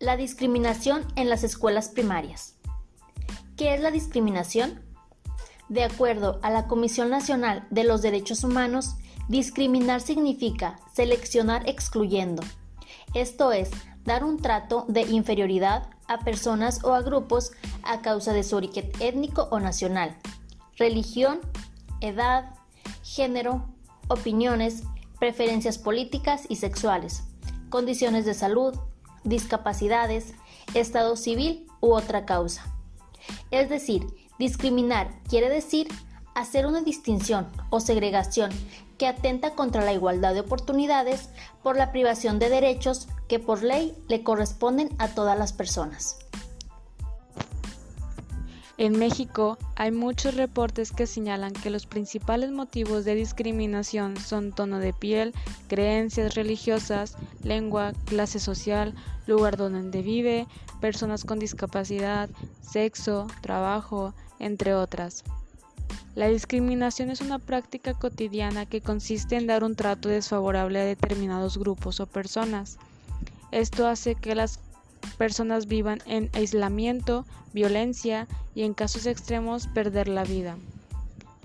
La discriminación en las escuelas primarias. ¿Qué es la discriminación? De acuerdo a la Comisión Nacional de los Derechos Humanos, discriminar significa seleccionar excluyendo. Esto es, dar un trato de inferioridad a personas o a grupos a causa de su origen étnico o nacional, religión, edad, género, opiniones, preferencias políticas y sexuales, condiciones de salud, discapacidades, estado civil u otra causa. Es decir, discriminar quiere decir hacer una distinción o segregación que atenta contra la igualdad de oportunidades por la privación de derechos que por ley le corresponden a todas las personas. En México hay muchos reportes que señalan que los principales motivos de discriminación son tono de piel, creencias religiosas, lengua, clase social, lugar donde vive, personas con discapacidad, sexo, trabajo, entre otras. La discriminación es una práctica cotidiana que consiste en dar un trato desfavorable a determinados grupos o personas. Esto hace que las personas vivan en aislamiento, violencia y en casos extremos perder la vida.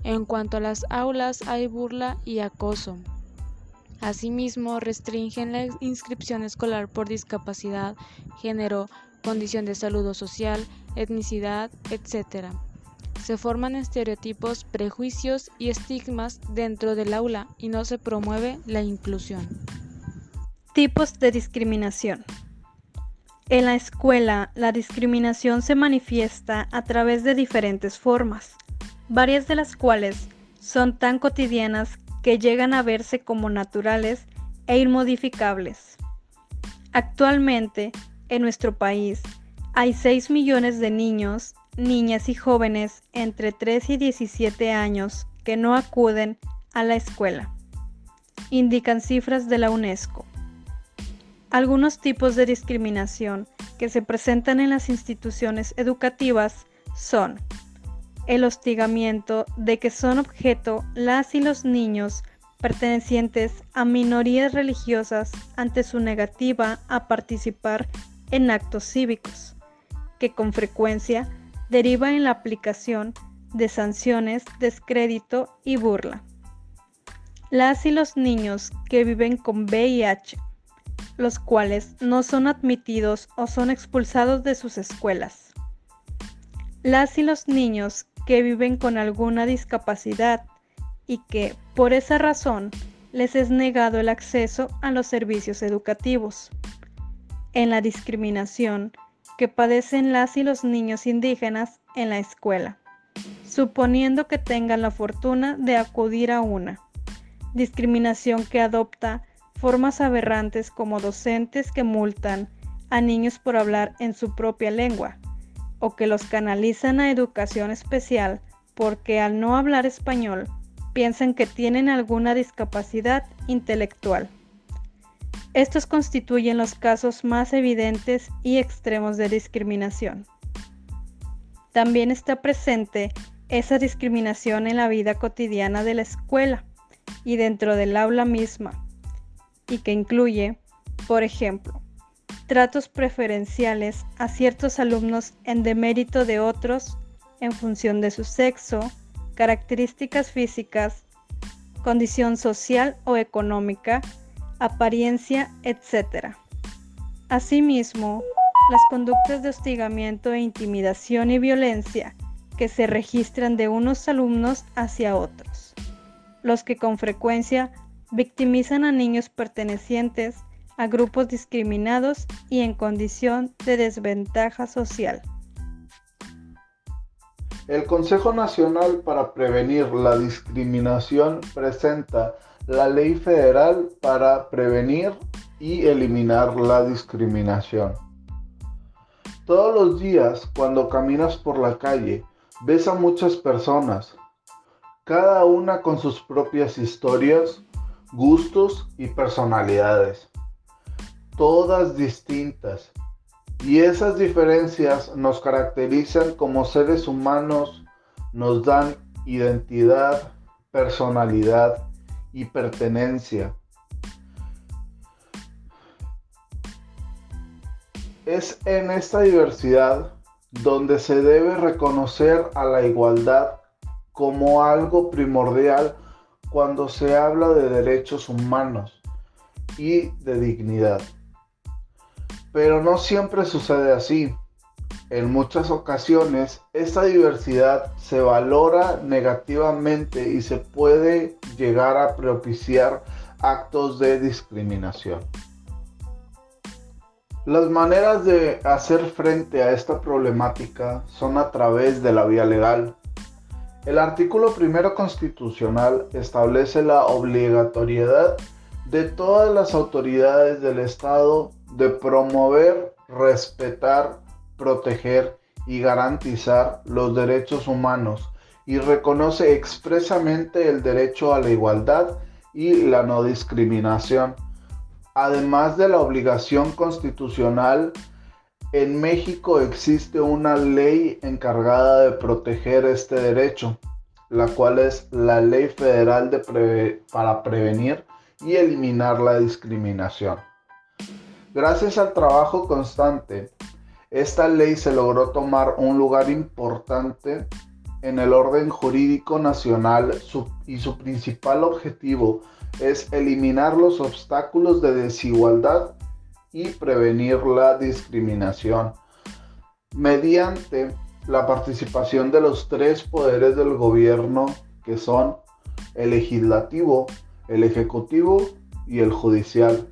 En cuanto a las aulas hay burla y acoso. Asimismo, restringen la inscripción escolar por discapacidad, género, condición de salud o social, etnicidad, etc. Se forman estereotipos, prejuicios y estigmas dentro del aula y no se promueve la inclusión. Tipos de discriminación. En la escuela, la discriminación se manifiesta a través de diferentes formas, varias de las cuales son tan cotidianas que llegan a verse como naturales e inmodificables. Actualmente, en nuestro país, hay 6 millones de niños, niñas y jóvenes entre 3 y 17 años que no acuden a la escuela, indican cifras de la UNESCO. Algunos tipos de discriminación que se presentan en las instituciones educativas son el hostigamiento de que son objeto las y los niños pertenecientes a minorías religiosas ante su negativa a participar en actos cívicos, que con frecuencia deriva en la aplicación de sanciones, descrédito y burla. Las y los niños que viven con VIH los cuales no son admitidos o son expulsados de sus escuelas. Las y los niños que viven con alguna discapacidad y que, por esa razón, les es negado el acceso a los servicios educativos. En la discriminación que padecen las y los niños indígenas en la escuela, suponiendo que tengan la fortuna de acudir a una. Discriminación que adopta formas aberrantes como docentes que multan a niños por hablar en su propia lengua o que los canalizan a educación especial porque al no hablar español piensan que tienen alguna discapacidad intelectual. Estos constituyen los casos más evidentes y extremos de discriminación. También está presente esa discriminación en la vida cotidiana de la escuela y dentro del aula misma, y que incluye, por ejemplo, tratos preferenciales a ciertos alumnos en demérito de otros en función de su sexo, características físicas, condición social o económica, apariencia, etc. Asimismo, las conductas de hostigamiento e intimidación y violencia que se registran de unos alumnos hacia otros, los que con frecuencia victimizan a niños pertenecientes a grupos discriminados y en condición de desventaja social. El Consejo Nacional para Prevenir la Discriminación presenta la Ley Federal para Prevenir y Eliminar la Discriminación. Todos los días, cuando caminas por la calle, ves a muchas personas, cada una con sus propias historias, gustos y personalidades, todas distintas. Y esas diferencias nos caracterizan como seres humanos, nos dan identidad, personalidad y pertenencia. Es en esta diversidad donde se debe reconocer a la igualdad como algo primordial cuando se habla de derechos humanos y de dignidad. Pero no siempre sucede así. En muchas ocasiones esta diversidad se valora negativamente y se puede llegar a propiciar actos de discriminación. Las maneras de hacer frente a esta problemática son a través de la vía legal. El artículo primero constitucional establece la obligatoriedad de todas las autoridades del Estado de promover, respetar, proteger y garantizar los derechos humanos y reconoce expresamente el derecho a la igualdad y la no discriminación. Además de la obligación constitucional, en México existe una ley encargada de proteger este derecho, la cual es la Ley Federal de para Prevenir y Eliminar la Discriminación. Gracias al trabajo constante, esta ley se logró tomar un lugar importante en el orden jurídico nacional y su principal objetivo es eliminar los obstáculos de desigualdad y prevenir la discriminación mediante la participación de los tres poderes del gobierno que son el legislativo, el ejecutivo y el judicial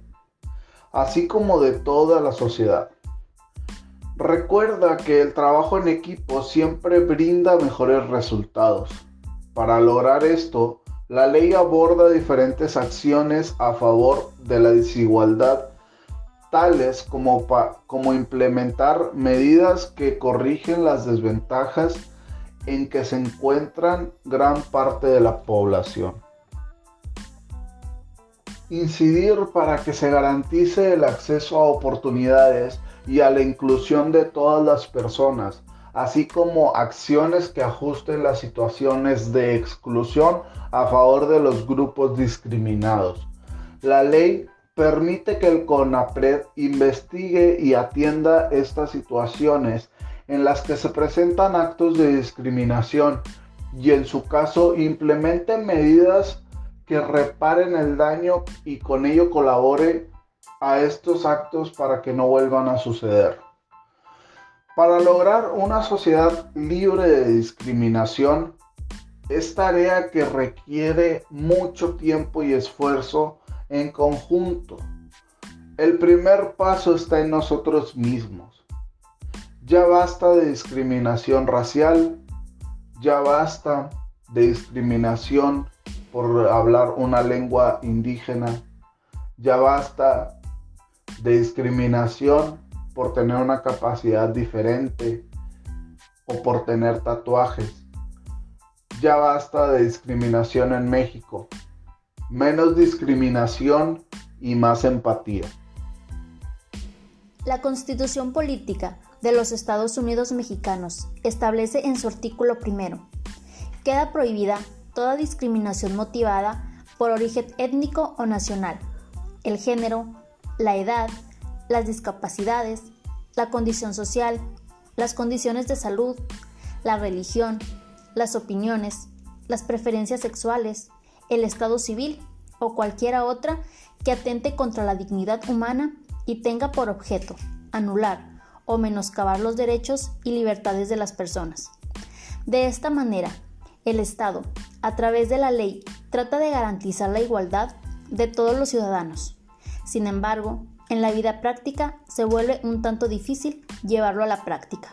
así como de toda la sociedad. Recuerda que el trabajo en equipo siempre brinda mejores resultados. Para lograr esto, la ley aborda diferentes acciones a favor de la desigualdad, como, como implementar medidas que corrigen las desventajas en que se encuentran gran parte de la población incidir para que se garantice el acceso a oportunidades y a la inclusión de todas las personas, así como acciones que ajusten las situaciones de exclusión a favor de los grupos discriminados. La ley permite que el CONAPRED investigue y atienda estas situaciones en las que se presentan actos de discriminación y en su caso implemente medidas que reparen el daño y con ello colabore a estos actos para que no vuelvan a suceder. Para lograr una sociedad libre de discriminación, es tarea que requiere mucho tiempo y esfuerzo en conjunto. El primer paso está en nosotros mismos. Ya basta de discriminación racial, ya basta de discriminación por hablar una lengua indígena. Ya basta de discriminación por tener una capacidad diferente o por tener tatuajes. Ya basta de discriminación en México. Menos discriminación y más empatía. La Constitución Política de los Estados Unidos Mexicanos establece en su artículo primero, queda prohibida toda discriminación motivada por origen étnico o nacional, el género, la edad, las discapacidades, la condición social, las condiciones de salud, la religión, las opiniones, las preferencias sexuales, el estado civil o cualquiera otra que atente contra la dignidad humana y tenga por objeto anular o menoscabar los derechos y libertades de las personas. De esta manera, el Estado, a través de la ley, trata de garantizar la igualdad de todos los ciudadanos. Sin embargo, en la vida práctica se vuelve un tanto difícil llevarlo a la práctica.